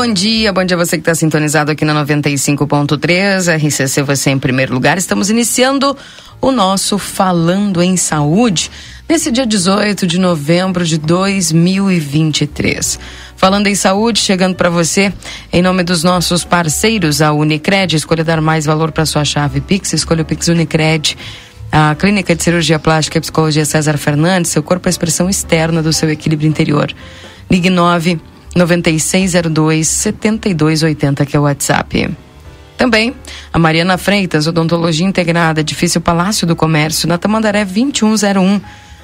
Bom dia. Bom dia você que está sintonizado aqui na 95.3. RCC você em primeiro lugar. Estamos iniciando o nosso Falando em Saúde nesse dia 18 de novembro de 2023. Falando em saúde, chegando para você, em nome dos nossos parceiros, a Unicred, escolha dar mais valor para sua chave Pix, escolha o Pix Unicred. A Clínica de Cirurgia Plástica e Psicologia César Fernandes, seu corpo é a expressão externa do seu equilíbrio interior. Ligue 9 9602 7280, que é o WhatsApp. Também a Mariana Freitas, Odontologia Integrada, Edifício Palácio do Comércio, na Tamandaré 2101,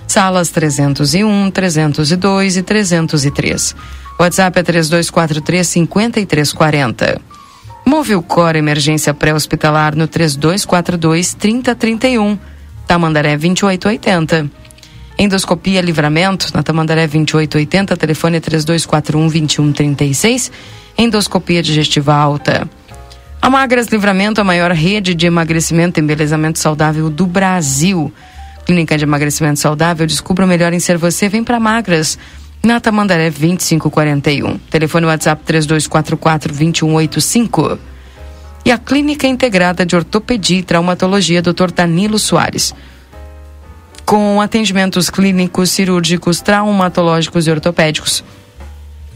salas 301, 302 e 303. WhatsApp é 3243 5340. Movilcor Emergência Pré-Hospitalar no 3242 3031, Tamandaré 2880. Endoscopia Livramento, na Tamandaré 2880, telefone 3241 2136. Endoscopia digestiva alta. A Magras Livramento, a maior rede de emagrecimento e embelezamento saudável do Brasil. Clínica de Emagrecimento Saudável, descubra o melhor em ser você. Vem para Magras. Na Tamandaré 2541. Telefone WhatsApp 3244 2185. E a Clínica Integrada de Ortopedia e Traumatologia, Dr. Danilo Soares com atendimentos clínicos, cirúrgicos, traumatológicos e ortopédicos.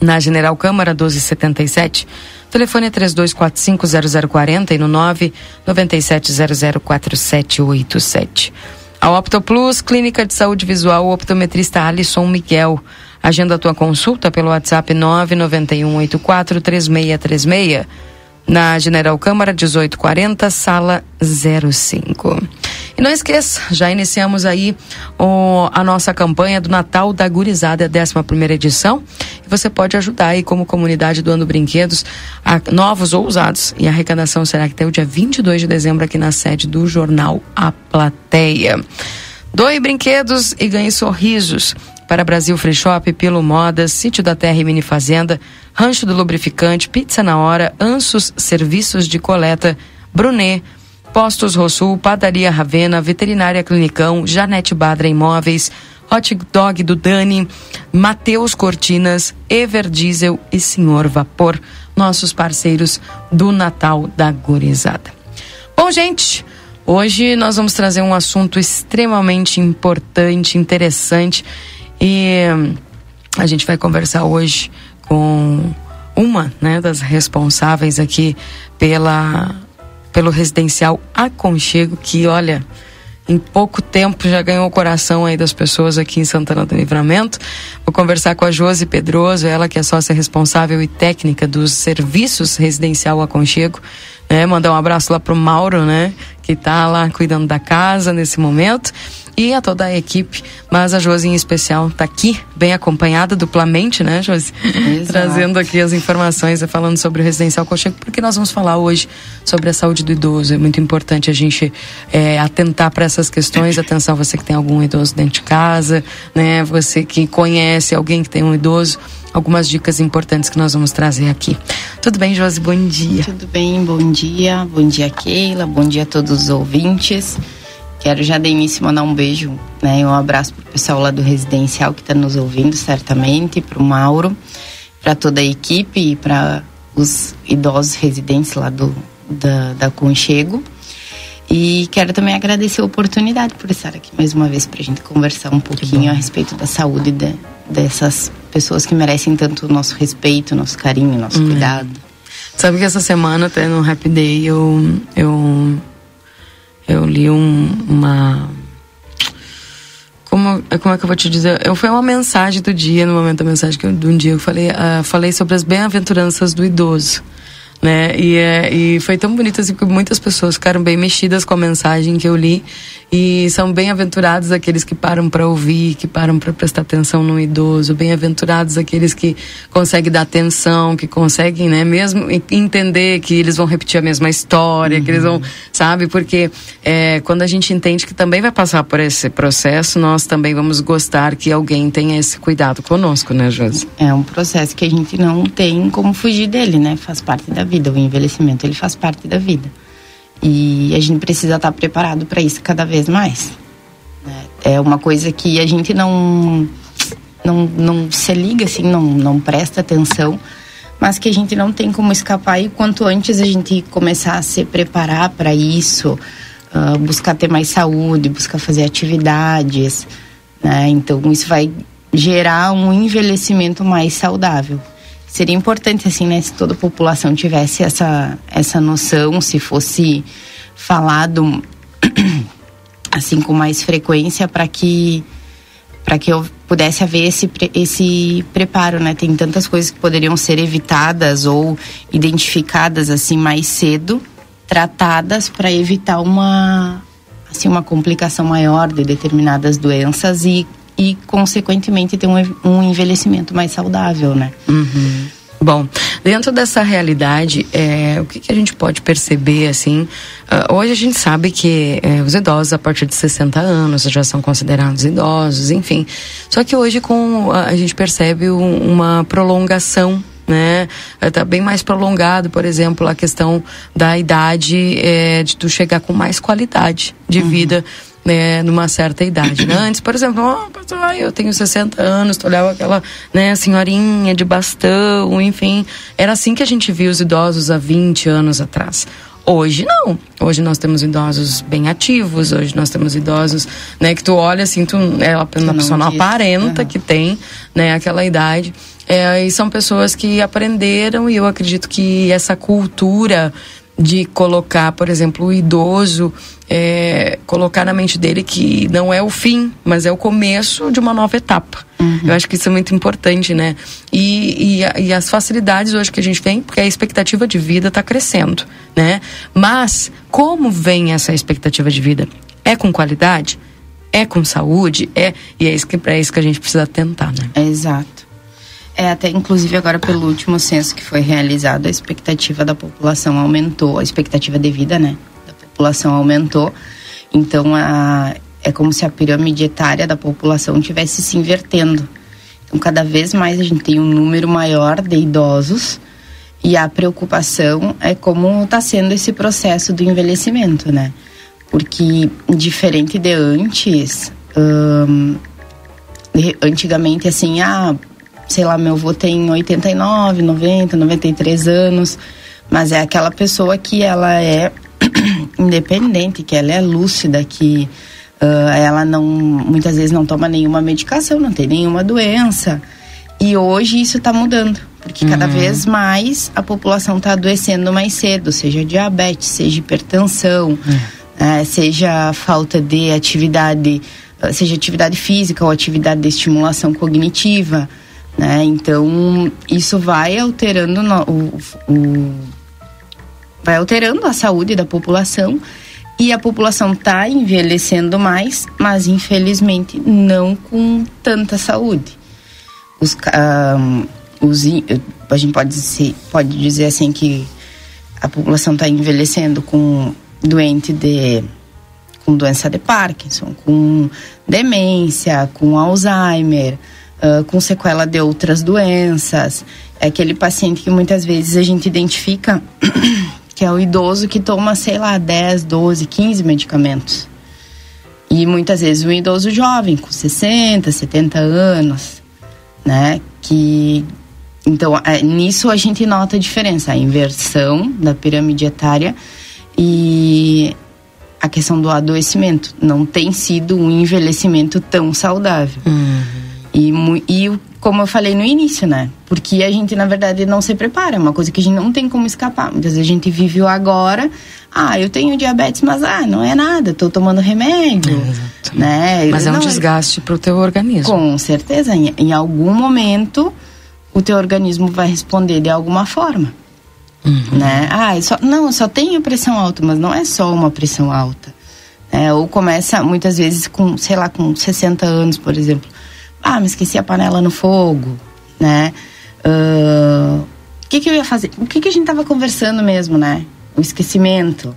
Na General Câmara 1277, telefone é 32450040 e no 997004787. A Opto Plus, Clínica de Saúde Visual, optometrista Alisson Miguel. Agenda a tua consulta pelo WhatsApp 991843636 na General Câmara 1840, sala 05. E não esqueça, já iniciamos aí o, a nossa campanha do Natal da Gurizada, 11 primeira edição. E você pode ajudar aí como comunidade doando brinquedos a, novos ou usados. E a arrecadação será até o dia 22 de dezembro aqui na sede do jornal A Plateia. Doe brinquedos e ganhe sorrisos para Brasil Free Shop, Pilo Modas, Sítio da Terra e Mini Fazenda, Rancho do Lubrificante, Pizza na Hora, Ansos Serviços de Coleta, Brunet, Postos Rosul, Padaria Ravena, Veterinária Clinicão, Janete Badra Imóveis, Hot Dog do Dani, Mateus Cortinas, Ever Diesel e Senhor Vapor, nossos parceiros do Natal da Gorizada. Bom, gente, hoje nós vamos trazer um assunto extremamente importante, interessante e a gente vai conversar hoje com uma né, das responsáveis aqui pela, pelo residencial Aconchego, que olha, em pouco tempo já ganhou o coração aí das pessoas aqui em Santana do Livramento. Vou conversar com a Josi Pedroso, ela que é sócia responsável e técnica dos serviços residencial Aconchego. Né? Mandar um abraço lá pro Mauro, né? Que tá lá cuidando da casa nesse momento e a toda a equipe, mas a Josi em especial está aqui, bem acompanhada duplamente, né, Josi? Trazendo aqui as informações, falando sobre o residencial Cocheco, porque nós vamos falar hoje sobre a saúde do idoso. É muito importante a gente é, atentar para essas questões. Atenção, você que tem algum idoso dentro de casa, né? Você que conhece alguém que tem um idoso algumas dicas importantes que nós vamos trazer aqui. Tudo bem, Josi? Bom dia. Tudo bem, bom dia. Bom dia, Keila. Bom dia a todos os ouvintes. Quero já de início mandar um beijo, né, um abraço pro pessoal lá do residencial que está nos ouvindo, certamente, pro Mauro, para toda a equipe e para os idosos residentes lá do da, da Conchego. E quero também agradecer a oportunidade por estar aqui mais uma vez para a gente conversar um pouquinho a respeito da saúde de, dessas pessoas que merecem tanto o nosso respeito, nosso carinho, nosso hum. cuidado. Sabe que essa semana, até no Happy Day, eu, eu eu li um, uma como, como é que eu vou te dizer? Eu, foi uma mensagem do dia, no momento da mensagem que eu, de um dia eu falei, uh, falei sobre as bem-aventuranças do idoso né? E, é, e foi tão bonito assim, porque muitas pessoas ficaram bem mexidas com a mensagem que eu li e são bem-aventurados aqueles que param para ouvir, que param para prestar atenção no idoso, bem-aventurados aqueles que conseguem dar atenção, que conseguem, né, mesmo entender que eles vão repetir a mesma história, uhum. que eles vão, uhum. sabe? Porque é, quando a gente entende que também vai passar por esse processo, nós também vamos gostar que alguém tenha esse cuidado conosco, né, Josi? É um processo que a gente não tem como fugir dele, né? Faz parte da vida, o envelhecimento ele faz parte da vida. E a gente precisa estar preparado para isso cada vez mais. Né? É uma coisa que a gente não, não, não se liga, assim, não, não presta atenção, mas que a gente não tem como escapar. E quanto antes a gente começar a se preparar para isso, uh, buscar ter mais saúde, buscar fazer atividades, né? então isso vai gerar um envelhecimento mais saudável seria importante assim, né, se toda a população tivesse essa essa noção, se fosse falado assim com mais frequência para que para que eu pudesse haver esse esse preparo, né? Tem tantas coisas que poderiam ser evitadas ou identificadas assim mais cedo, tratadas para evitar uma assim uma complicação maior de determinadas doenças e e, consequentemente, ter um, um envelhecimento mais saudável, né? Uhum. Bom, dentro dessa realidade, é, o que, que, a gente pode perceber, assim, uh, hoje a gente sabe que é, os idosos a partir de 60 anos já são considerados idosos, enfim. Só que hoje com a gente percebe um, uma prolongação né? Está bem mais prolongado, por exemplo, a questão da idade é, de tu chegar com mais qualidade de uhum. vida né, numa certa idade. Né? Antes, por exemplo, oh, eu tenho 60 anos, tu olhava aquela né, senhorinha de bastão, enfim. Era assim que a gente via os idosos há 20 anos atrás. Hoje não. Hoje nós temos idosos bem ativos, hoje nós temos idosos, né, que tu olha assim, tu é uma pessoa não aparenta uhum. que tem, né, aquela idade. É, e são pessoas que aprenderam e eu acredito que essa cultura de colocar, por exemplo, o idoso, é, colocar na mente dele que não é o fim, mas é o começo de uma nova etapa. Uhum. Eu acho que isso é muito importante, né? E, e, e, as facilidades hoje que a gente tem, porque a expectativa de vida está crescendo, né? Mas como vem essa expectativa de vida? É com qualidade? É com saúde? É e é isso que é isso que a gente precisa tentar, né? exato. É, até inclusive agora pelo último censo que foi realizado, a expectativa da população aumentou, a expectativa de vida, né, da população aumentou. Então, a, é como se a pirâmide etária da população tivesse se invertendo. Então, cada vez mais a gente tem um número maior de idosos e a preocupação é como está sendo esse processo do envelhecimento, né? Porque diferente de antes, hum, antigamente assim, ah, sei lá, meu avô tem 89, 90, 93 anos, mas é aquela pessoa que ela é independente, que ela é lúcida, que uh, ela não, muitas vezes não toma nenhuma medicação, não tem nenhuma doença. E hoje isso está mudando, porque cada uhum. vez mais a população está adoecendo mais cedo, seja diabetes, seja hipertensão, uhum. seja falta de atividade, seja atividade física ou atividade de estimulação cognitiva. Né? Então, isso vai alterando no, o, o, vai alterando a saúde da população e a população está envelhecendo mais, mas infelizmente não com tanta saúde. Os, um, os, a gente pode dizer, pode dizer assim que a população está envelhecendo com doente de com doença de Parkinson, com demência, com Alzheimer, com sequela de outras doenças. É aquele paciente que muitas vezes a gente identifica que é o idoso que toma, sei lá, 10, 12, 15 medicamentos. E muitas vezes um idoso jovem, com 60, 70 anos, né? Que. Então, é, nisso a gente nota a diferença, a inversão da pirâmide etária e a questão do adoecimento. Não tem sido um envelhecimento tão saudável. Uhum. E, e como eu falei no início, né? Porque a gente, na verdade, não se prepara. É uma coisa que a gente não tem como escapar. Muitas vezes a gente vive o agora. Ah, eu tenho diabetes, mas ah, não é nada. Estou tomando remédio, é, né? Mas é um não, desgaste para o teu organismo. Com certeza. Em, em, algum momento, o teu organismo vai responder de alguma forma. Uhum. Né? Ah, eu só, não, eu só tenho pressão alta, mas não é só uma pressão alta. É, ou começa, muitas vezes, com, sei lá, com 60 anos, por exemplo ah, me esqueci a panela no fogo, né? Uh, o que, que eu ia fazer? O que, que a gente tava conversando mesmo, né? O esquecimento.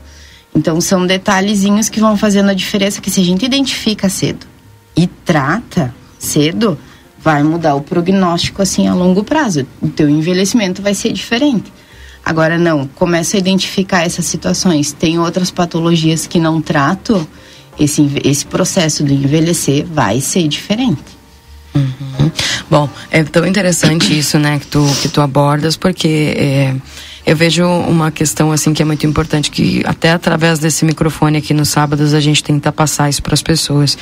Então, são detalhezinhos que vão fazendo a diferença que se a gente identifica cedo e trata cedo, vai mudar o prognóstico assim a longo prazo. O teu envelhecimento vai ser diferente. Agora não, começa a identificar essas situações. Tem outras patologias que não trato, esse, esse processo de envelhecer vai ser diferente. Uhum. Bom, é tão interessante isso, né, que tu, que tu abordas, porque é, eu vejo uma questão assim que é muito importante, que até através desse microfone aqui nos sábados a gente tenta passar isso para as pessoas.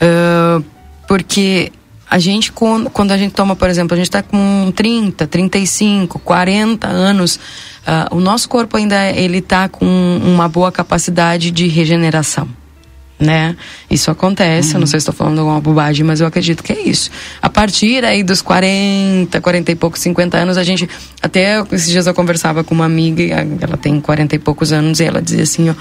Uh, porque a gente, quando a gente toma, por exemplo, a gente está com 30, 35, 40 anos, uh, o nosso corpo ainda ele está com uma boa capacidade de regeneração né? Isso acontece, uhum. eu não sei se estou falando alguma bobagem, mas eu acredito que é isso. A partir aí dos 40, 40 e poucos, 50 anos, a gente. Até esses dias eu conversava com uma amiga, ela tem 40 e poucos anos, e ela dizia assim, ó,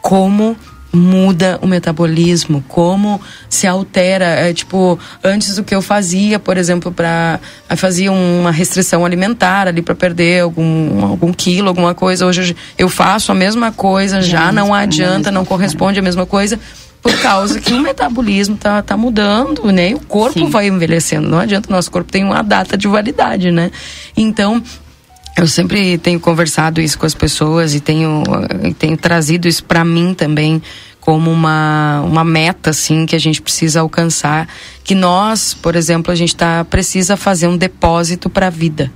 como muda o metabolismo, como se altera, é, tipo, antes do que eu fazia, por exemplo, para fazia uma restrição alimentar ali para perder algum algum quilo, alguma coisa, hoje eu faço a mesma coisa, já, já não adianta, não corresponde à mesma coisa por causa que o metabolismo tá, tá mudando, né? E o corpo Sim. vai envelhecendo. Não adianta, o nosso corpo tem uma data de validade, né? Então, eu sempre tenho conversado isso com as pessoas e tenho, tenho trazido isso para mim também como uma, uma meta assim que a gente precisa alcançar que nós por exemplo a gente tá precisa fazer um depósito para a vida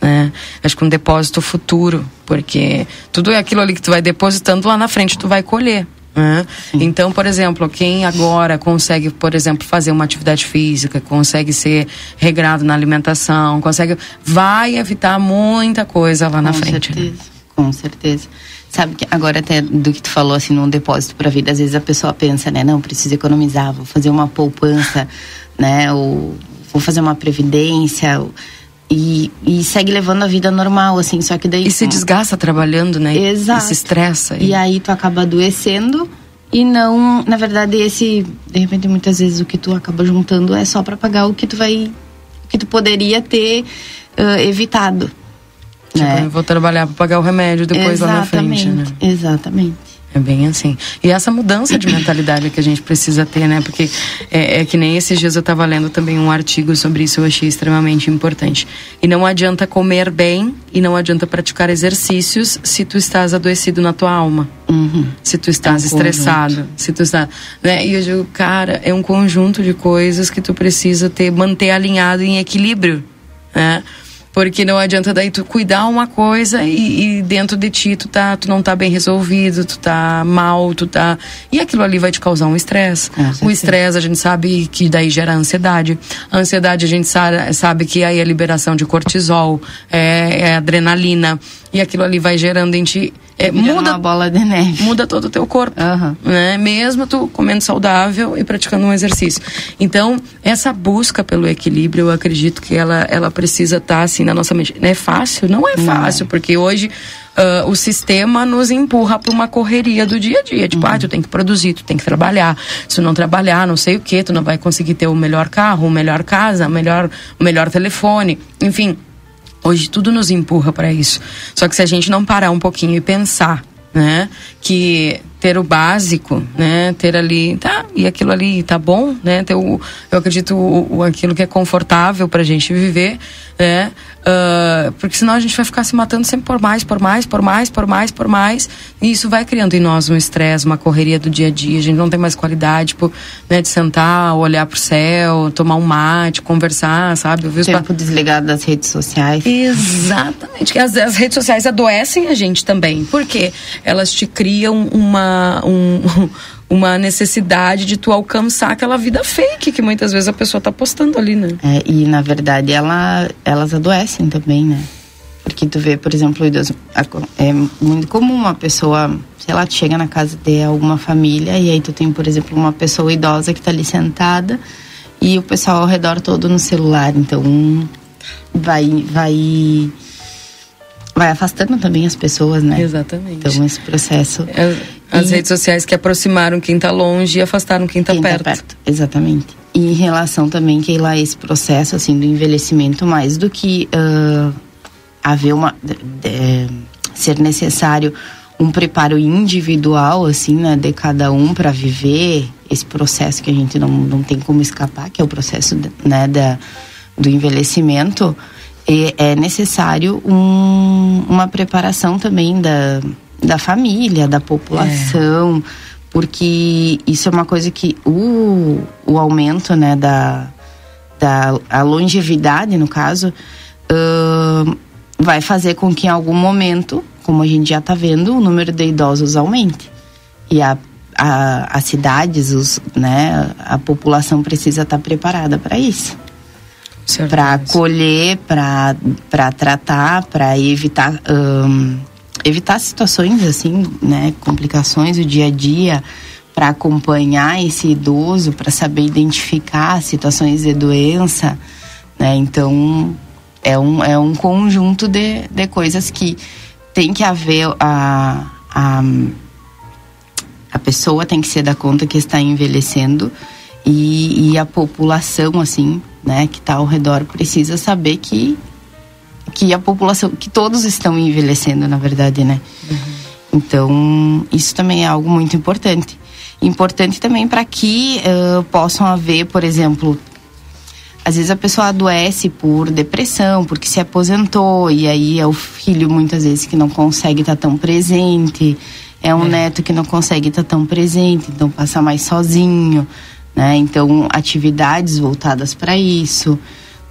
né? acho que um depósito futuro porque tudo é aquilo ali que tu vai depositando lá na frente tu vai colher né? Então, por exemplo, quem agora consegue, por exemplo, fazer uma atividade física, consegue ser regrado na alimentação, consegue, vai evitar muita coisa lá com na frente. Né? Certeza, né? Com certeza. Sabe que agora até do que tu falou assim num depósito para a vida, às vezes a pessoa pensa, né, não, preciso economizar, vou fazer uma poupança, né, ou vou fazer uma previdência, ou, e, e, segue levando a vida normal, assim, só que daí... E se desgasta trabalhando, né? Exato. E se estressa. E... e aí tu acaba adoecendo e não, na verdade, esse... De repente, muitas vezes o que tu acaba juntando é só para pagar o que tu vai... O que tu poderia ter uh, evitado. Tipo, né? eu vou trabalhar para pagar o remédio depois exatamente, lá na frente, né? Exatamente. É bem assim. E essa mudança de mentalidade que a gente precisa ter, né? Porque é, é que nem esses dias eu estava lendo também um artigo sobre isso, eu achei extremamente importante. E não adianta comer bem e não adianta praticar exercícios se tu estás adoecido na tua alma. Uhum. Se tu estás é um estressado, conjunto. se tu está, né? E eu digo, cara, é um conjunto de coisas que tu precisa ter, manter alinhado em equilíbrio, né? Porque não adianta daí tu cuidar uma coisa e, e, dentro de ti tu, tá, tu não tá bem resolvido, tu tá mal, tu tá. E aquilo ali vai te causar um estresse. o estresse a gente sabe que daí gera ansiedade. A ansiedade a gente sabe, sabe que aí é liberação de cortisol, é, é adrenalina. E aquilo ali vai gerando em ti é, muda uma bola de neve. Muda todo o teu corpo, uhum. né? Mesmo tu comendo saudável e praticando um exercício. Então, essa busca pelo equilíbrio, eu acredito que ela, ela precisa estar tá, assim na nossa mente. Não é fácil? Não é fácil, não. porque hoje uh, o sistema nos empurra para uma correria do dia a dia. Tipo, uhum. ah, tu tem que produzir, tu tem que trabalhar. Se não trabalhar, não sei o que, tu não vai conseguir ter o melhor carro, o melhor casa, o melhor, o melhor telefone. Enfim, Hoje tudo nos empurra para isso. Só que se a gente não parar um pouquinho e pensar, né, que ter o básico, né? Ter ali, tá, e aquilo ali tá bom, né? Ter o, eu acredito o, o aquilo que é confortável pra gente viver, né? Uh, porque senão a gente vai ficar se matando sempre por mais, por mais, por mais, por mais, por mais. E isso vai criando em nós um estresse, uma correria do dia a dia. A gente não tem mais qualidade, tipo, né, de sentar, olhar pro céu, tomar um mate, conversar, sabe? Eu vi Tempo desligado das redes sociais. Exatamente. As, as redes sociais adoecem a gente também. Porque elas te criam uma uma, um, uma necessidade de tu alcançar aquela vida fake que muitas vezes a pessoa tá postando ali, né? É, e na verdade ela, elas adoecem também, né? Porque tu vê, por exemplo, é muito comum uma pessoa, sei lá, tu chega na casa de alguma família e aí tu tem, por exemplo, uma pessoa idosa que tá ali sentada e o pessoal ao redor todo no celular. Então vai vai vai afastando também as pessoas, né? Exatamente. Então esse processo. É, as e... redes sociais que aproximaram quem está longe e afastaram quem está perto. Tá perto. Exatamente. E em relação também que lá esse processo assim do envelhecimento, mais do que uh, haver uma de, de, ser necessário um preparo individual assim, né, de cada um para viver esse processo que a gente não, não tem como escapar, que é o processo, né, da, do envelhecimento é necessário um, uma preparação também da, da família, da população, é. porque isso é uma coisa que o, o aumento né, da, da a longevidade, no caso, uh, vai fazer com que em algum momento, como a gente já está vendo, o número de idosos aumente. E a, a, as cidades, os, né, a população precisa estar tá preparada para isso para acolher, para tratar, para evitar evitar situações assim, né, complicações do dia a dia, para acompanhar esse idoso, para saber identificar situações de doença, né? Então é um, é um conjunto de, de coisas que tem que haver a, a a pessoa tem que se dar conta que está envelhecendo e, e a população assim né, que está ao redor precisa saber que que a população, que todos estão envelhecendo, na verdade, né? Uhum. Então, isso também é algo muito importante. Importante também para que uh, possam haver, por exemplo, às vezes a pessoa adoece por depressão, porque se aposentou, e aí é o filho muitas vezes que não consegue estar tá tão presente, é um é. neto que não consegue estar tá tão presente, então passa mais sozinho né? Então, atividades voltadas para isso,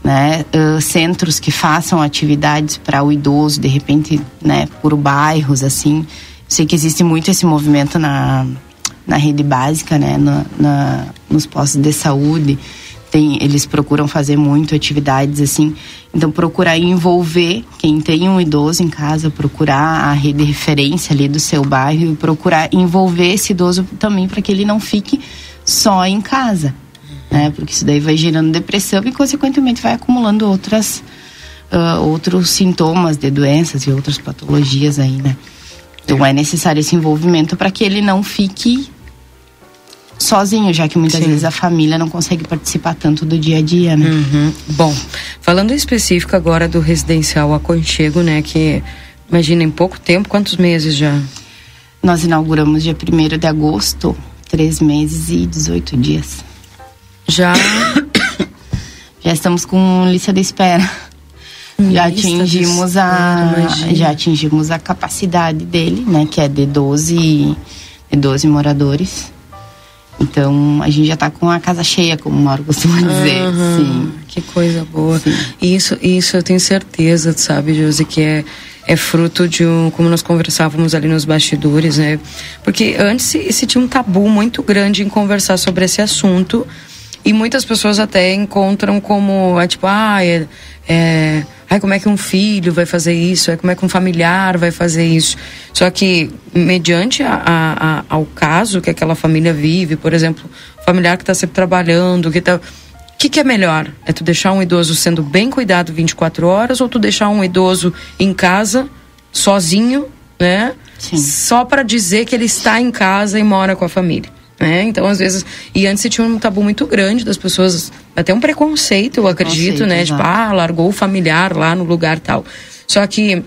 né? Uh, centros que façam atividades para o idoso, de repente, né? Por bairros, assim. Sei que existe muito esse movimento na, na rede básica, né? Na, na, nos postos de saúde. Tem, eles procuram fazer muito atividades assim. Então, procurar envolver quem tem um idoso em casa, procurar a rede de referência ali do seu bairro e procurar envolver esse idoso também para que ele não fique só em casa, né? Porque isso daí vai gerando depressão e consequentemente vai acumulando outras uh, outros sintomas de doenças e outras patologias aí, né? Então é necessário esse envolvimento para que ele não fique sozinho, já que muitas Sim. vezes a família não consegue participar tanto do dia a dia, né? Uhum. Bom, falando em específico agora do residencial Aconchego, né? Que imagina em pouco tempo, quantos meses já? Nós inauguramos dia 1 de agosto três meses e 18 dias. Já? já estamos com lista de espera. já atingimos a já atingimos a capacidade dele, né, que é de 12 de 12 moradores. Então a gente já está com a casa cheia, como o Mauro costuma dizer. Uhum, Sim. Que coisa boa. Sim. Isso, isso eu tenho certeza, sabe, Josi, que é é fruto de um, como nós conversávamos ali nos bastidores, né? Porque antes se, se tinha um tabu muito grande em conversar sobre esse assunto e muitas pessoas até encontram como, é tipo, ah, é, é ai, como é que um filho vai fazer isso? É como é que um familiar vai fazer isso? Só que, mediante a, a, a, ao caso que aquela família vive, por exemplo, familiar que está sempre trabalhando, que está o que, que, é melhor? É tu deixar um idoso sendo bem cuidado 24 horas ou tu deixar um idoso em casa, sozinho, né? Sim. Só para dizer que ele está em casa e mora com a família. Né? Então, às vezes. E antes tinha um tabu muito grande das pessoas, até um preconceito, eu acredito, né? Exato. Tipo, ah, largou o familiar lá no lugar tal. Só que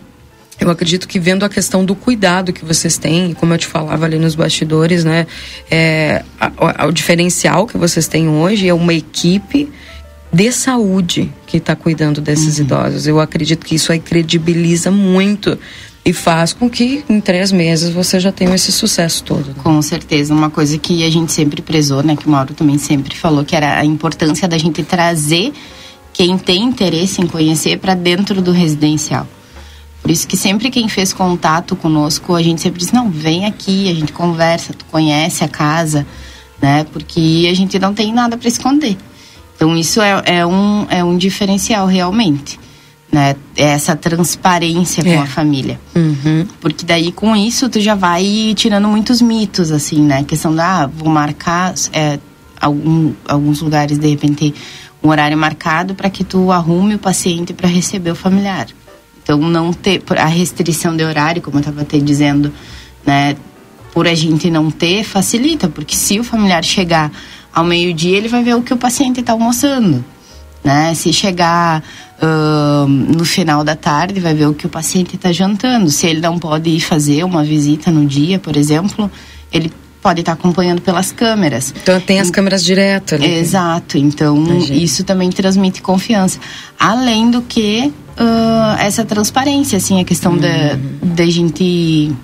eu acredito que vendo a questão do cuidado que vocês têm, como eu te falava ali nos bastidores, né? É, a, a, o diferencial que vocês têm hoje é uma equipe de saúde que está cuidando desses uhum. idosos. Eu acredito que isso aí credibiliza muito e faz com que em três meses você já tenha esse sucesso todo. Né? Com certeza, uma coisa que a gente sempre prezou, né, que o Mauro também sempre falou, que era a importância da gente trazer quem tem interesse em conhecer para dentro do residencial Por isso que sempre quem fez contato conosco, a gente sempre diz, não, vem aqui, a gente conversa, tu conhece a casa, né? Porque a gente não tem nada para esconder. Então isso é, é, um, é um diferencial realmente. Né? É essa transparência com É. a família. Uhum. Porque daí com isso tu já vai tirando muitos mitos, assim, né? A questão da, ah, vou marcar é, algum, alguns lugares, de repente, um horário marcado para que tu arrume o paciente para receber o familiar. Então, não ter a restrição de horário, como eu estava te dizendo, né? Por a gente não ter, facilita, porque se o familiar chegar ao meio-dia, ele vai ver o que o paciente está almoçando né? Se chegar ahn, no final da tarde, vai ver o que o paciente está jantando. Se ele não pode ir fazer uma visita no dia, por exemplo, ele pode estar acompanhando pelas câmeras. Então tem as câmeras direto ali. Exato, então Imagina. isso também transmite confiança. Além do que ah, essa transparência, assim, a questão da, da gente.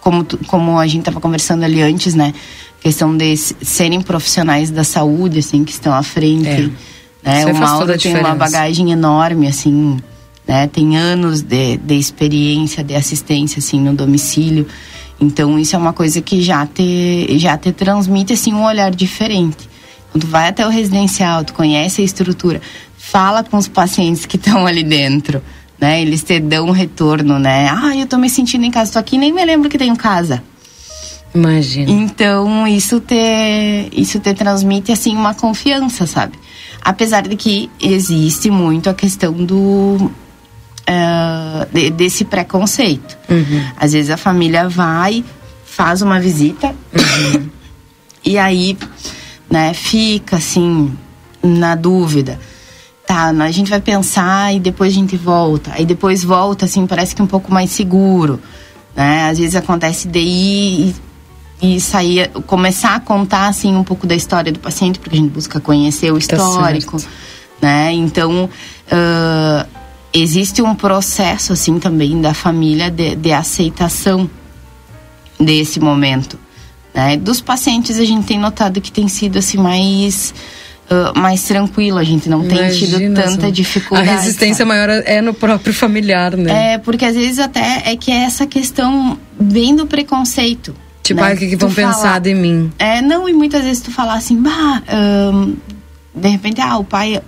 Como, como a gente estava conversando ali antes, né? questão de serem profissionais da saúde, assim, que estão à frente. É. Né? Isso O Mauro a tem uma bagagem enorme, assim, né? Tem anos de, de experiência, de assistência, assim, no domicílio. Então, isso é uma coisa que já te, já te transmite, assim, um olhar diferente. Quando tu vai até o residencial, tu conhece a estrutura, fala com os pacientes que estão ali dentro, né? Eles te dão um retorno, né? Ah, eu tô me sentindo em casa, tô aqui, nem me lembro que tenho casa. Imagina. Então, isso te, isso te transmite, assim, uma confiança, sabe? Apesar de que existe muito a questão do... eh, de- desse preconceito. Às vezes a família vai, faz uma visita e aí, né, fica assim, na dúvida. Tá, a gente vai pensar e depois a gente volta. Aí depois volta, assim, parece que um pouco mais seguro. Né? Às vezes acontece de ir e, e sair, começar a contar, assim, um pouco da história do paciente, porque a gente busca conhecer o Tá histórico. né? Então, ah, existe um processo, assim, também da família de, de aceitação desse momento. Né? Dos pacientes a gente tem notado que tem sido assim mais ah, mais tranquilo, a gente não tem tido Imagina, tanta dificuldade. A resistência maior é no próprio familiar, né? É, porque às vezes até é que é essa questão bem do preconceito. tipo, né? ah, o que, que vão fala- pensar de mim? É, não, e muitas vezes tu falar assim, bah, ahn, de repente, ah, o pai,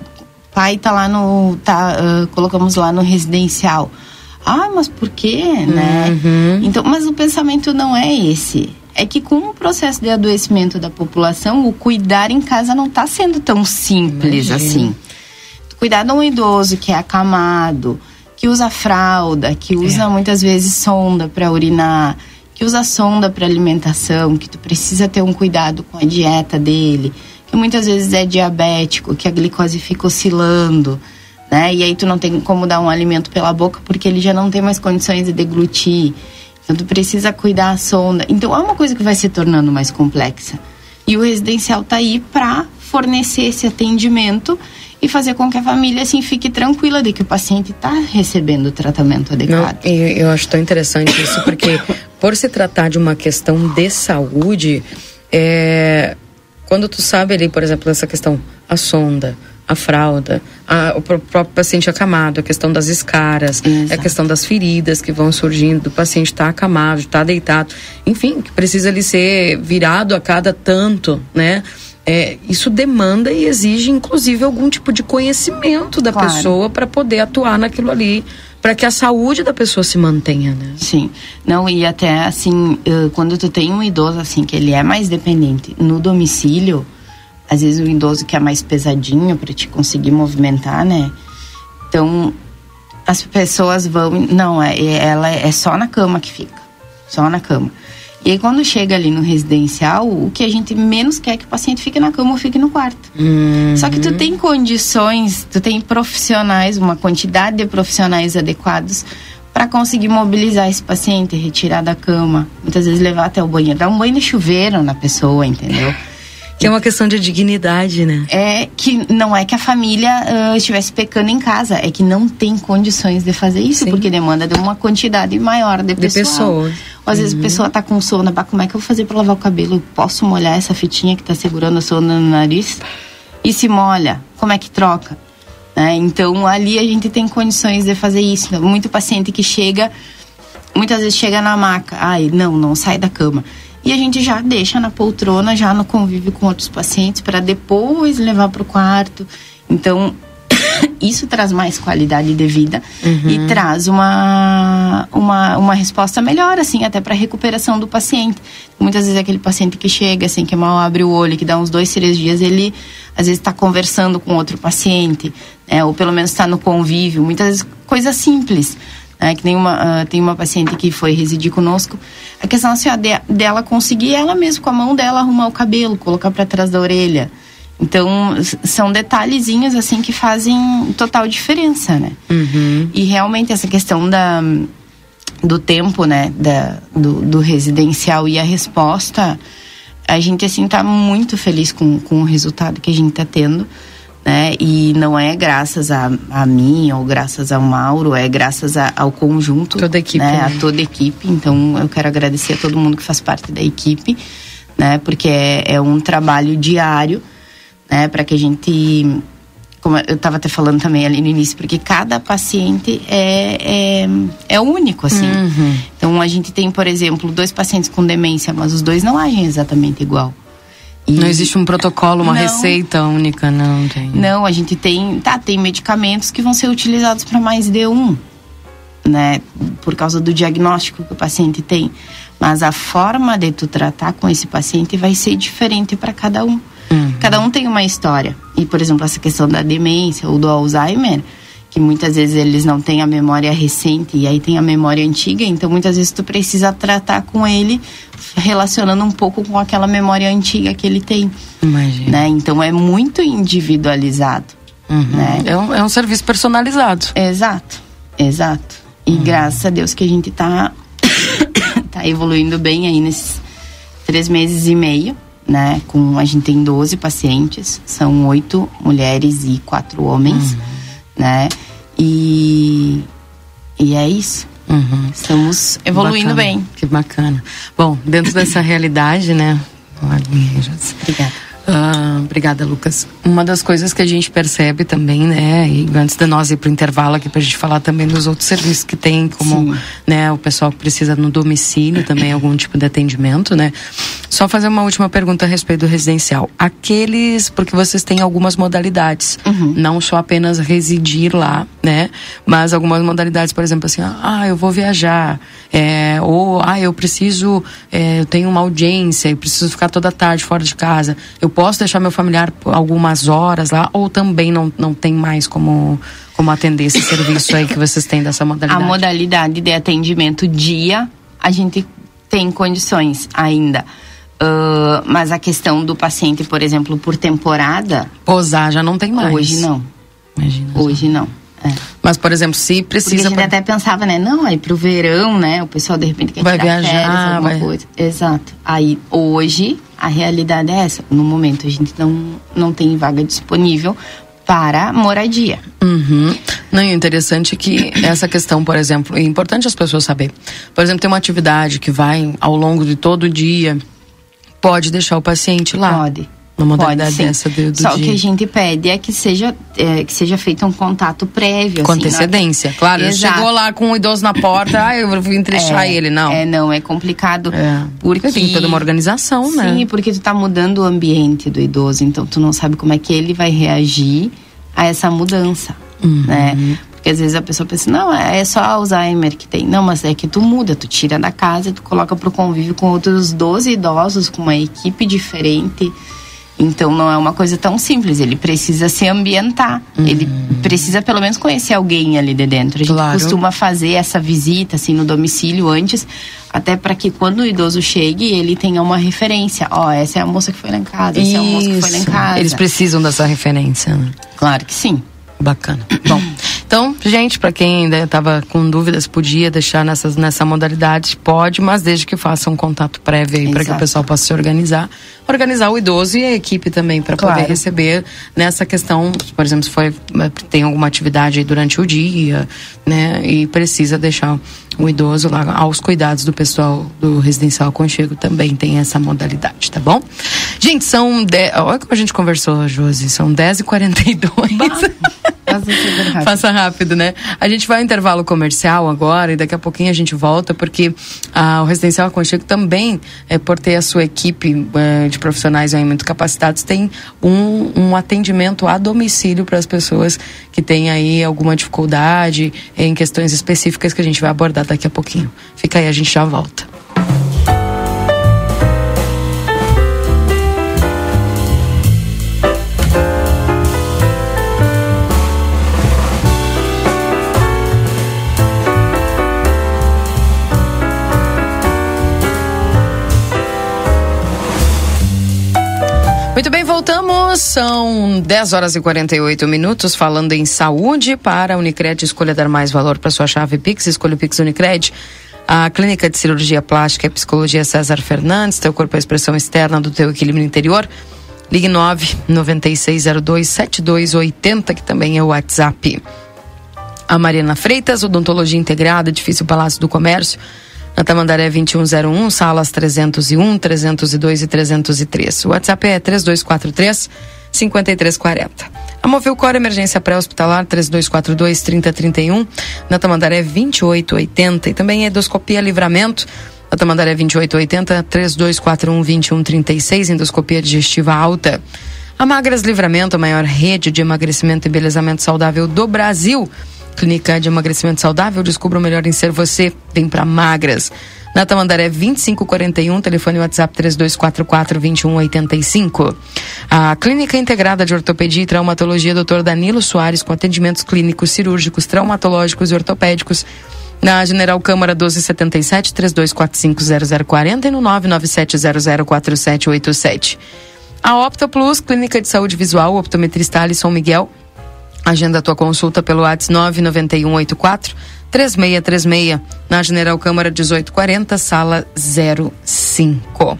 pai tá lá no. Tá, ah, colocamos lá no residencial. Ah, mas por quê, né? Uhum. Então, mas o pensamento não é esse. É que com o processo de adoecimento da população, o cuidar em casa não está sendo tão simples Imagina. assim. Cuidar de um idoso que é acamado, que usa fralda, que usa É. muitas vezes sonda para urinar, que usa sonda para alimentação, que tu precisa ter um cuidado com a dieta dele, que muitas vezes é diabético, que a glicose fica oscilando, né? E aí tu não tem como dar um alimento pela boca porque ele já não tem mais condições de deglutir. Então tu precisa cuidar a sonda. Então é uma coisa que vai se tornando mais complexa. E o residencial tá aí para fornecer esse atendimento e fazer com que a família assim fique tranquila de que o paciente está recebendo o tratamento Não, adequado. e eu acho tão interessante isso, porque por se tratar de uma questão de saúde, é, quando tu sabe ali, por exemplo, essa questão, a sonda, a fralda, a- o pró- próprio paciente acamado, a questão das escaras, Exato. a questão das feridas que vão surgindo, do paciente estar acamado, estar deitado, enfim, que precisa ali ser virado a cada tanto, né? É, isso demanda e exige, inclusive, algum tipo de conhecimento da Claro. pessoa para poder atuar naquilo ali, para que a saúde da pessoa se mantenha, né? Sim. Não, e até assim, quando tu tem um idoso assim, que ele é mais dependente no domicílio, às vezes um idoso que é mais pesadinho para te conseguir movimentar, né? Então, as pessoas vão. Não, é, é- ela é só na cama que fica. Só na cama. E aí, quando chega ali no residencial, o que a gente menos quer é que o paciente fique na cama ou fique no quarto. Só que tu tem condições, tu tem profissionais, uma quantidade de profissionais adequados para conseguir mobilizar esse paciente, retirar da cama, muitas vezes levar até o banheiro, dar um banho de chuveiro na pessoa, entendeu? Que é uma questão de dignidade, né? É que não é que a família ah, estivesse pecando em casa, é que não tem condições de fazer isso, Sim. porque demanda de uma quantidade maior de, De pessoas. Ou às vezes a pessoa tá com sono, bah, como é que eu vou fazer para lavar o cabelo? Eu posso molhar essa fitinha que tá segurando a sono no nariz? E se molha, como é que troca? Né? Então ali a gente tem condições de fazer isso. Muito paciente que chega, muitas vezes chega na maca, ai, não, não sai da cama. E a gente já deixa na poltrona, já no convívio com outros pacientes, para depois levar para o quarto. Então, isso traz mais qualidade de vida uhum. e traz uma, uma, uma resposta melhor, assim, até para a recuperação do paciente. Muitas vezes aquele paciente que chega, assim, que mal abre o olho, que dá uns dois, três dias, ele às vezes está conversando com outro paciente, né, ou pelo menos está no convívio, muitas vezes coisa simples. Né, que tem uma, uh, tem uma paciente que foi residir conosco. A questão assim, ó, de, dela conseguir ela mesma, com a mão dela, arrumar o cabelo, colocar para trás da orelha. Então, são detalhezinhos, assim, que fazem total diferença, né? Uhum. E realmente essa questão da, do tempo, né, da, do, do residencial e a resposta, a gente, assim, tá muito feliz com, com o resultado que a gente tá tendo, né? E não é graças a, a mim ou graças ao Mauro, é graças a, ao conjunto. Toda a equipe. Né? A toda a equipe. Então, eu quero agradecer a todo mundo que faz parte da equipe, né? Porque é, é um trabalho diário, né? Para que a gente, como eu estava até falando também ali no início, porque cada paciente é, é, é único, assim. Uhum. Então a gente tem, por exemplo, dois pacientes com demência, mas os dois não agem exatamente igual. E não existe um protocolo, uma não, receita única, não tem. Não, a gente tem, tá, tem medicamentos que vão ser utilizados para mais de um, né, por causa do diagnóstico que o paciente tem. Mas a forma de tu tratar com esse paciente vai ser diferente para cada um. Uhum. Cada um tem uma história. E, por exemplo, essa questão da demência ou do Alzheimer, que muitas vezes eles não têm a memória recente e aí tem a memória antiga, então muitas vezes tu precisa tratar com ele relacionando um pouco com aquela memória antiga que ele tem. Imagina. Né? Então é muito individualizado. Uhum. Né? É, um, é um serviço personalizado. Exato, exato. E uhum. graças a Deus que a gente tá, tá evoluindo bem aí nesses três meses e meio né? Com a gente tem 12 pacientes, são oito mulheres e quatro homens, uhum. né? E e é isso. Uhum. Estamos evoluindo bacana. bem. Que bacana. Bom, dentro dessa realidade, né? Obrigada. Ah, obrigada, Lucas. Uma das coisas que a gente percebe também, né, e antes de nós ir para o intervalo aqui para a gente falar também dos outros serviços que tem, como né, o pessoal que precisa no domicílio também algum tipo de atendimento, né? Só fazer uma última pergunta a respeito do residencial. Aqueles, porque vocês têm algumas modalidades, uhum. não só apenas residir lá, né, mas algumas modalidades, por exemplo, assim, ah, eu vou viajar, é, ou ah, eu preciso, é, eu tenho uma audiência, eu preciso ficar toda tarde fora de casa, eu posso deixar meu familiar algumas horas lá ou também não, não tem mais como, como atender esse serviço aí que vocês têm dessa modalidade? A modalidade de atendimento dia, a gente tem condições ainda. Uh, mas a questão do paciente, por exemplo, por temporada. Posar já não tem mais. Hoje não. Imagina. Hoje não. É. Mas, por exemplo, se precisa. Porque a gente pra... até pensava, né? Não, aí pro verão, né? O pessoal de repente quer vai viajar, férias, alguma vai... coisa. Exato. Aí hoje a realidade é essa. No momento a gente não, não tem vaga disponível para moradia. Uhum. Não, é interessante que essa questão, por exemplo, é importante as pessoas saber. Por exemplo, tem uma atividade que vai ao longo de todo o dia, pode deixar o paciente lá. Pode. Uma modalidade Pode, dessa do, do Só dia. que a gente pede é que seja, é, que seja feito um contato prévio. Com assim, antecedência. Não... Claro, Exato. chegou lá com um idoso na porta, ah, eu vou entrechar é, ele, não. É, não, é complicado. É. Porque tem toda uma organização, né? Sim, porque tu tá mudando o ambiente do idoso, então tu não sabe como é que ele vai reagir a essa mudança, uhum. né? Porque às vezes a pessoa pensa, não, é só Alzheimer que tem. Não, mas é que tu muda, tu tira da casa, tu coloca pro convívio com outros 12 idosos, com uma equipe diferente. Então não é uma coisa tão simples, ele precisa se ambientar, uhum. ele precisa pelo menos conhecer alguém ali de dentro. A gente claro. costuma fazer essa visita assim no domicílio antes, até para que quando o idoso chegue, ele tenha uma referência. Ó, oh, essa é a moça que foi lá em casa, essa é a moça que foi lá em casa. Eles precisam dessa referência, né? Claro que sim. Bacana. Bom, então, gente, para quem ainda estava com dúvidas, podia deixar nessas, nessa modalidade, pode, mas desde que faça um contato prévio aí para que o pessoal possa se organizar. Organizar o idoso e a equipe também para claro. poder receber nessa questão, por exemplo, se foi, tem alguma atividade aí durante o dia, né? E precisa deixar o idoso lá aos cuidados do pessoal do residencial Conchego também tem essa modalidade, tá bom? Gente, são. De... Olha como a gente conversou, Josi. São 10h42. rápido. Faça rápido, né? A gente vai ao intervalo comercial agora e daqui a pouquinho a gente volta, porque ah, o Residencial Aconchego também, é, por ter a sua equipe é, de profissionais muito capacitados, tem um, um atendimento a domicílio para as pessoas que têm aí alguma dificuldade em questões específicas que a gente vai abordar daqui a pouquinho. Fica aí, a gente já volta. São 10 horas e 48 minutos falando em saúde para a Unicred. Escolha dar mais valor para sua chave Pix. Escolha o Pix Unicred. A Clínica de Cirurgia Plástica e Psicologia César Fernandes. Teu corpo é a expressão externa do teu equilíbrio interior. Ligue 9 9602 7280, que também é o WhatsApp. A Mariana Freitas, Odontologia Integrada, Edifício Palácio do Comércio na Tamandaré 2101, salas 301, 302 e 303. O WhatsApp é 3243 5340. A Movilcor Emergência Pré-Hospitalar 3242 3031, na Tamandaré 2880 e também a Endoscopia Livramento na Tamandaré 2880 3241 2136, endoscopia digestiva alta. A Magras Livramento, a maior rede de emagrecimento e embelezamento saudável do Brasil. Clínica de Emagrecimento Saudável, descubra o melhor em ser você. Vem para Magras. Na Tamandaré 2541, telefone WhatsApp 3244-2185. A Clínica Integrada de Ortopedia e Traumatologia Dr. Danilo Soares, com atendimentos clínicos, cirúrgicos, traumatológicos e ortopédicos. Na General Câmara 1277 32450040 e no 997004787. A Opta Plus, Clínica de Saúde Visual, optometrista Alisson Miguel, Agenda a tua consulta pelo WhatsApp 99184 3636 na General Câmara 1840, sala 05.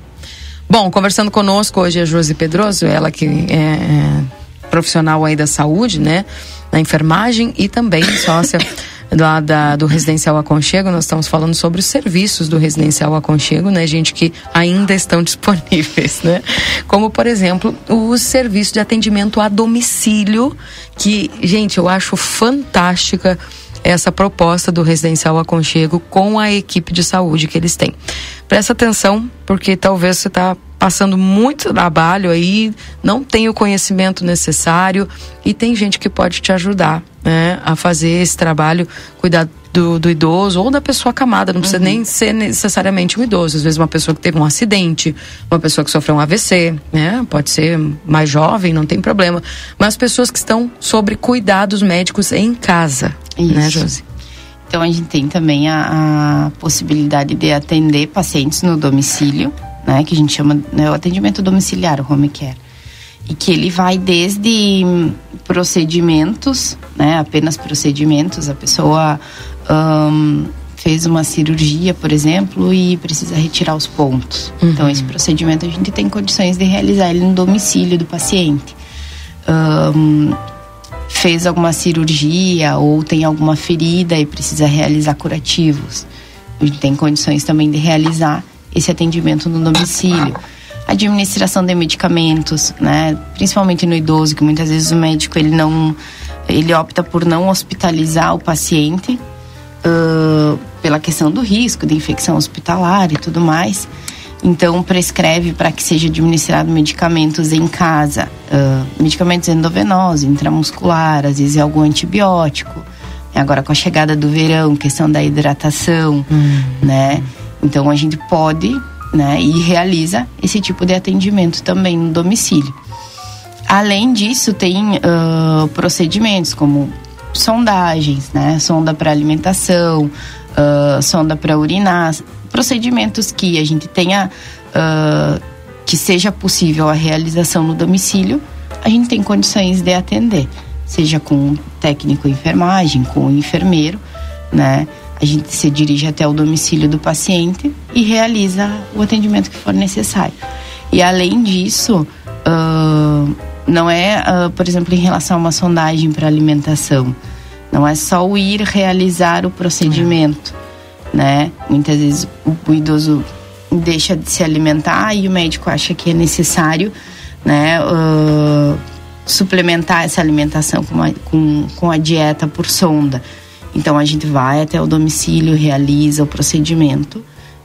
Bom, conversando conosco hoje é Josi Pedroso, ela que é, é profissional aí da saúde, né? Na enfermagem e também sócia lá da, do Residencial Aconchego, nós estamos falando sobre os serviços do Residencial Aconchego, né, gente, que ainda estão disponíveis, né? Como, por exemplo, o serviço de atendimento a domicílio, que, gente, eu acho fantástica essa proposta do Residencial Aconchego com a equipe de saúde que eles têm. Presta atenção, porque talvez você está passando muito trabalho aí, não tem o conhecimento necessário e tem gente que pode te ajudar né, a fazer esse trabalho, cuidar do, do, idoso ou da pessoa acamada, não precisa uhum. nem ser necessariamente um idoso, às vezes uma pessoa que teve um acidente, uma pessoa que sofreu um AVC, né? Pode ser mais jovem, não tem problema. Mas pessoas que estão sobre cuidados médicos em casa, né, Isso. né, Josi? Então a gente tem também a, a possibilidade de atender pacientes no domicílio, né, que a gente chama né, o atendimento domiciliar, o home care. E que ele vai desde procedimentos, né, apenas procedimentos, a pessoa um, fez uma cirurgia, por exemplo, e precisa retirar os pontos. Uhum. Então, esse procedimento a gente tem condições de realizar ele no domicílio do paciente. Um, fez alguma cirurgia ou tem alguma ferida e precisa realizar curativos. A gente tem condições também de realizar esse atendimento no domicílio. Administração de medicamentos, né? Principalmente no idoso, que muitas vezes o médico ele não ele opta por não hospitalizar o paciente uh, pela questão do risco de infecção hospitalar e tudo mais. Então prescreve para que seja administrado medicamentos em casa, uh, medicamentos endovenosos, intramuscular, às vezes é algum antibiótico. Agora com a chegada do verão, questão da hidratação, hum. né? Então a gente pode, né, e realiza esse tipo de atendimento também no domicílio. Além disso, tem uh, procedimentos como sondagens, né, sonda para alimentação, uh, sonda para urinar, procedimentos que a gente tenha uh, que seja possível a realização no domicílio, a gente tem condições de atender, seja com técnico enfermagem, com enfermeiro, né? A gente se dirige até o domicílio do paciente e realiza o atendimento que for necessário. E além disso, uh, não é, uh, por exemplo, em relação a uma sondagem para alimentação, não é só o ir realizar o procedimento, é. né? Muitas vezes o, o idoso deixa de se alimentar e o médico acha que é necessário, né, uh, suplementar essa alimentação com, uma, com, com a dieta por sonda. Então a gente vai até o domicílio, realiza o procedimento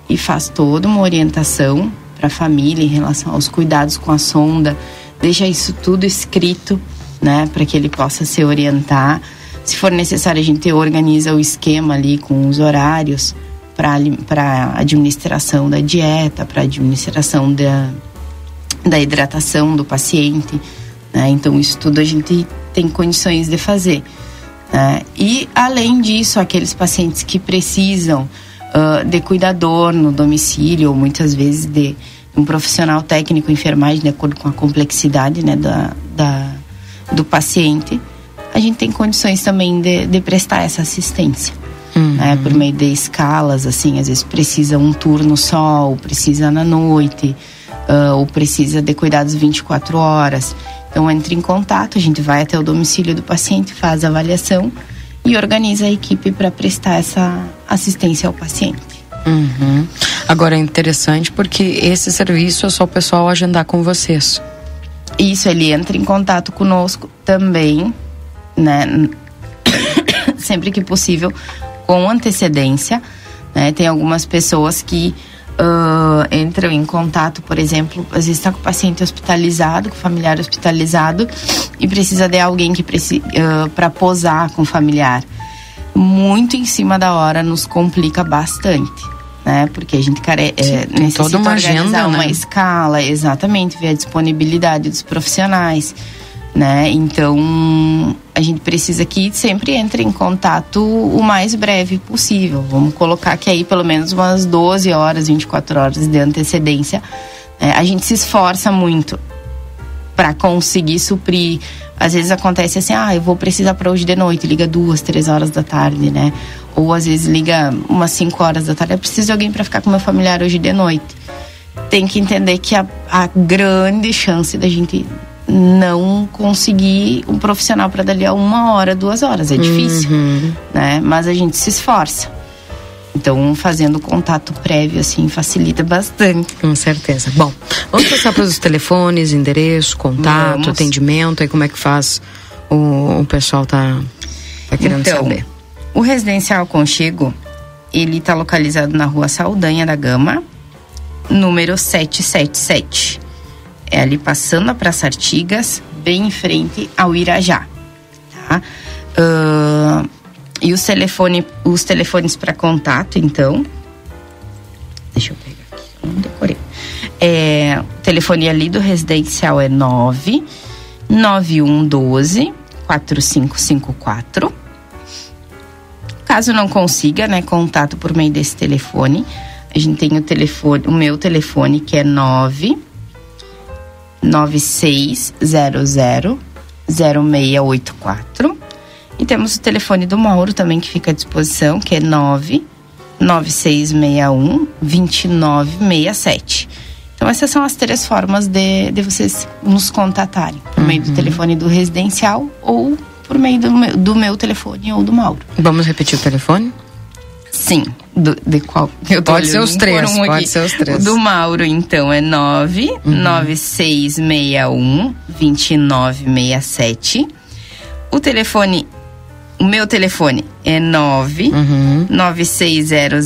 e faz toda uma orientação para a família em relação aos cuidados com a sonda, deixa isso tudo escrito, né, para que ele possa se orientar. Se for necessário, a gente organiza o esquema ali com os horários para administração da dieta, para administração da, da hidratação do paciente. Né? Então, isso tudo a gente tem condições de fazer. Né? E, além disso, aqueles pacientes que precisam uh, de cuidador no domicílio, ou muitas vezes de um profissional técnico enfermagem, de acordo com a complexidade né, da, da, do paciente, a gente tem condições também de, de prestar essa assistência. Uhum. Né, por meio de escalas, assim, às vezes precisa um turno só, ou precisa na noite, uh, ou precisa de cuidados 24 horas. Então entre em contato, a gente vai até o domicílio do paciente, faz a avaliação e organiza a equipe para prestar essa assistência ao paciente. Uhum. Agora é interessante porque esse serviço é só o pessoal agendar com vocês. Isso, ele entra em contato conosco também, né? Sempre que possível, com antecedência. Né? Tem algumas pessoas que uh, entram em contato, por exemplo, às vezes está com o paciente hospitalizado, com o familiar hospitalizado, e precisa de alguém que uh, para posar com o familiar. Muito em cima da hora nos complica bastante. Né? Porque a gente care é, necessita uma organizar agenda, uma né? escala, exatamente, ver a disponibilidade dos profissionais né? Então, a gente precisa que sempre entre em contato o mais breve possível. Vamos colocar que aí pelo menos umas 12 horas, 24 horas de antecedência. É, a gente se esforça muito para conseguir suprir. Às vezes acontece assim, ah, eu vou precisar para hoje de noite, liga duas, três horas da tarde, né? Ou às vezes liga umas 5 horas da tarde, eu preciso de alguém para ficar com meu familiar hoje de noite. Tem que entender que a, a grande chance da gente não conseguir um profissional para dali a uma hora, duas horas. É difícil, Uhum. né? Mas a gente se esforça. Então, fazendo contato prévio, assim, facilita bastante. Com certeza. Bom, vamos passar para os telefones, endereço, contato, Vamos. atendimento, aí como é que faz o, o pessoal tá, tá querendo então, saber. o Residencial Conchego, ele está localizado na rua Saldanha da Gama, número 777. É ali passando a Praça Artigas, bem em frente ao Irajá. Tá? Ahn, e os, telefone, os telefones para contato, então. Deixa eu pegar aqui, não decorei. É, telefone ali do residencial é 9 9112 4554. Caso não consiga, né, contato por meio desse telefone, a gente tem o telefone, o meu telefone que é 9 9600 0684. E temos o telefone do Mauro também que fica à disposição, que é 9 9661 2967. Então essas são as três formas de, de vocês nos contatarem, por meio do telefone do residencial ou por meio do meu, do meu telefone ou do Mauro. Vamos repetir o telefone? Sim, do, de qual? Eu Pode ser os três, um pode ser os três. O do Mauro, então, é 99661 2967. O telefone, o meu telefone é 9 Uhum. 9600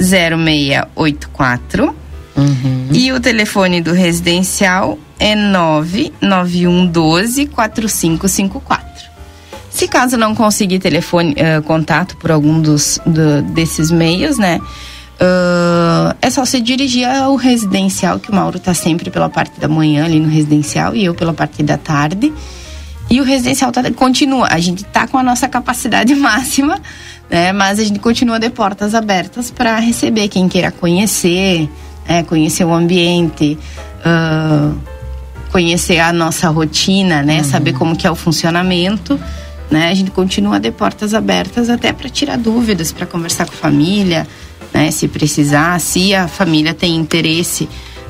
0684. Uhum. E o telefone do residencial é 99112 4554. Se caso não conseguir telefone, eh, contato por algum dos, do- desses meios, né? ah, é só se dirigir ao residencial, que o Mauro tá sempre pela parte da manhã ali no residencial e eu pela parte da tarde. E o residencial tá, continua. A gente tá com a nossa capacidade máxima, né? Mas a gente continua de portas abertas para receber quem queira conhecer, né? conhecer o ambiente, ah, conhecer a nossa rotina, né? Saber como que é o funcionamento. Né? A gente continua de portas abertas até para tirar dúvidas, para conversar com a família, né? Se precisar, se a família tem interesse,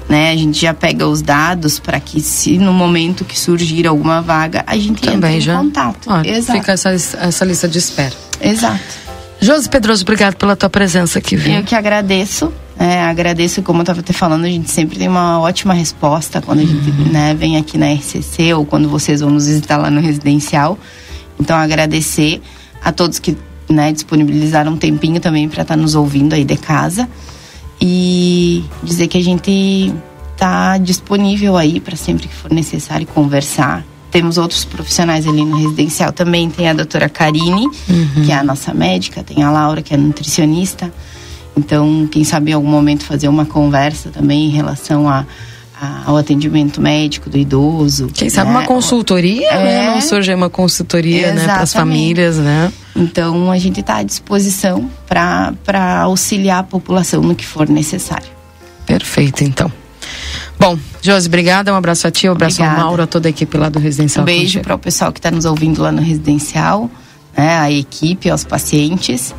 né? A gente já pega os dados para que se no momento que surgir alguma vaga, a gente entre Também em já. contato. Ó, Exato. Fica essa, essa lista de espera. Exato. Josi Pedroso, obrigado pela tua presença aqui, viu? Eu que agradeço É, agradeço, como eu estava te falando, a gente sempre tem uma ótima resposta quando a gente Uhum. né, vem aqui na RCC ou quando vocês vão nos visitar lá no residencial. Então, agradecer a todos que né, disponibilizaram um tempinho também para estar nos ouvindo aí de casa. E dizer que a gente está disponível aí para sempre que for necessário conversar. Temos outros profissionais ali no residencial também. Tem a doutora Karine, que é a nossa médica, tem a Laura, que é nutricionista. Então, quem sabe em algum momento fazer uma conversa também em relação a, a- ao atendimento médico do idoso. Quem sabe né? uma consultoria, né? É. Não surge uma consultoria, né? Para as famílias, né? Então, a gente está à disposição para auxiliar a população no que for necessário. Perfeito, então. Bom, Josi, obrigada. Um abraço a ti, um abraço ao Obrigada. Mauro, a toda a equipe lá do Residencial. Um beijo para o pessoal que está nos ouvindo lá no residencial, né, a equipe, aos pacientes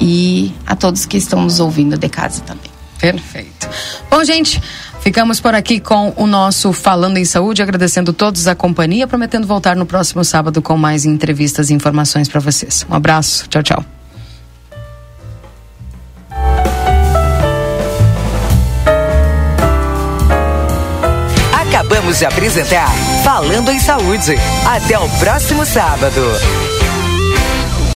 e a todos que estão nos ouvindo de casa também. Perfeito. Bom, gente, ficamos por aqui com o nosso Falando em Saúde, agradecendo todos a companhia, prometendo voltar no próximo sábado com mais entrevistas e informações para vocês. Um abraço, tchau, tchau. Acabamos de apresentar Falando em Saúde. Até o próximo sábado.